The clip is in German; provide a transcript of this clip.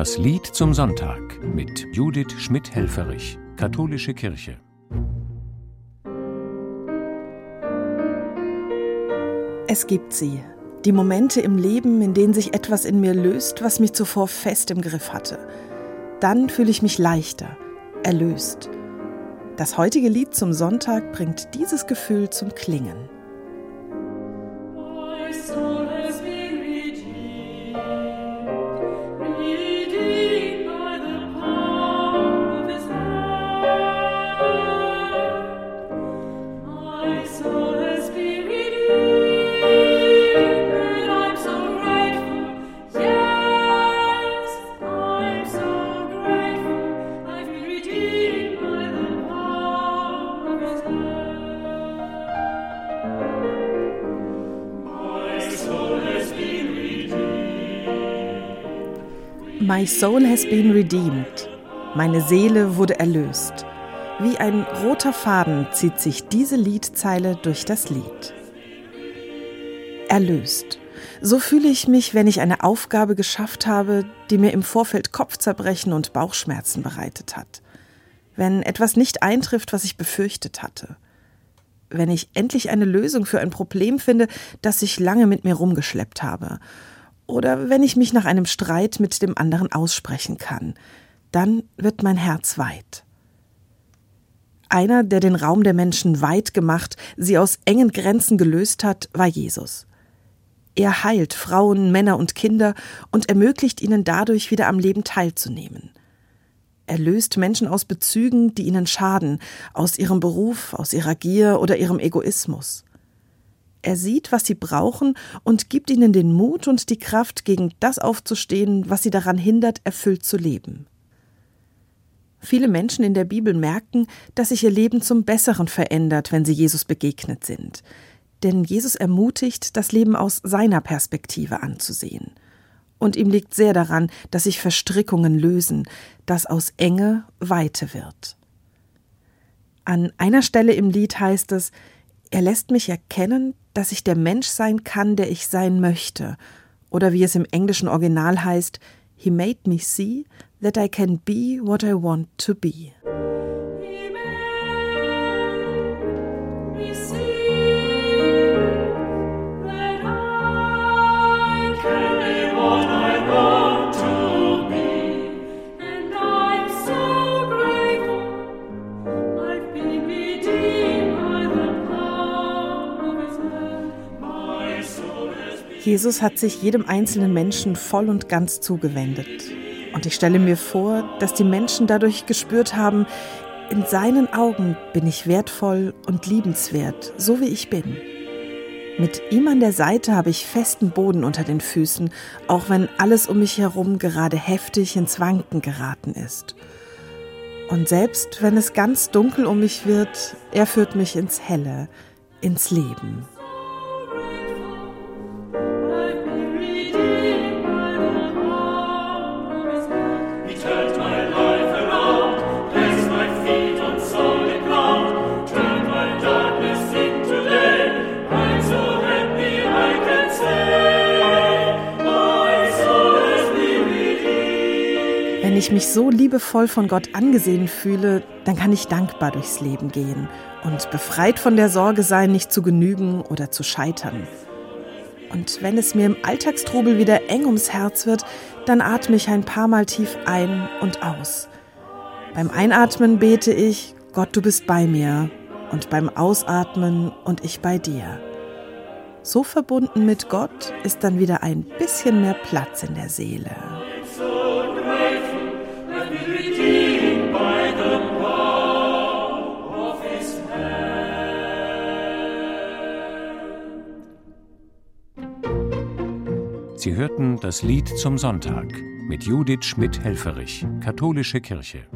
Das Lied zum Sonntag mit Judith Schmidt-Helferich, Katholische Kirche. Es gibt sie, die Momente im Leben, in denen sich etwas in mir löst, was mich zuvor fest im Griff hatte. Dann fühle ich mich leichter, erlöst. Das heutige Lied zum Sonntag bringt dieses Gefühl zum Klingen. My soul has been redeemed. Meine Seele wurde erlöst. Wie ein roter Faden zieht sich diese Liedzeile durch das Lied. Erlöst. So fühle ich mich, wenn ich eine Aufgabe geschafft habe, die mir im Vorfeld Kopfzerbrechen und Bauchschmerzen bereitet hat. Wenn etwas nicht eintrifft, was ich befürchtet hatte. Wenn ich endlich eine Lösung für ein Problem finde, das ich lange mit mir rumgeschleppt habe oder wenn ich mich nach einem Streit mit dem anderen aussprechen kann, dann wird mein Herz weit. Einer, der den Raum der Menschen weit gemacht, sie aus engen Grenzen gelöst hat, war Jesus. Er heilt Frauen, Männer und Kinder und ermöglicht ihnen dadurch wieder am Leben teilzunehmen. Er löst Menschen aus Bezügen, die ihnen schaden, aus ihrem Beruf, aus ihrer Gier oder ihrem Egoismus. Er sieht, was sie brauchen und gibt ihnen den Mut und die Kraft, gegen das aufzustehen, was sie daran hindert, erfüllt zu leben. Viele Menschen in der Bibel merken, dass sich ihr Leben zum Besseren verändert, wenn sie Jesus begegnet sind. Denn Jesus ermutigt, das Leben aus seiner Perspektive anzusehen. Und ihm liegt sehr daran, dass sich Verstrickungen lösen, dass aus Enge Weite wird. An einer Stelle im Lied heißt es, er lässt mich erkennen, dass ich der Mensch sein kann, der ich sein möchte. Oder wie es im englischen Original heißt, He made me see that I can be what I want to be. Jesus hat sich jedem einzelnen Menschen voll und ganz zugewendet. Und ich stelle mir vor, dass die Menschen dadurch gespürt haben, in seinen Augen bin ich wertvoll und liebenswert, so wie ich bin. Mit ihm an der Seite habe ich festen Boden unter den Füßen, auch wenn alles um mich herum gerade heftig ins Wanken geraten ist. Und selbst wenn es ganz dunkel um mich wird, er führt mich ins Helle, ins Leben. Wenn ich mich so liebevoll von Gott angesehen fühle, dann kann ich dankbar durchs Leben gehen und befreit von der Sorge sein, nicht zu genügen oder zu scheitern. Und wenn es mir im Alltagstrubel wieder eng ums Herz wird, dann atme ich ein paar Mal tief ein und aus. Beim Einatmen bete ich, Gott, du bist bei mir. Und beim Ausatmen und ich bei dir. So verbunden mit Gott ist dann wieder ein bisschen mehr Platz in der Seele. Sie hörten das Lied zum Sonntag mit Judith Schmidt-Helferich, Katholische Kirche.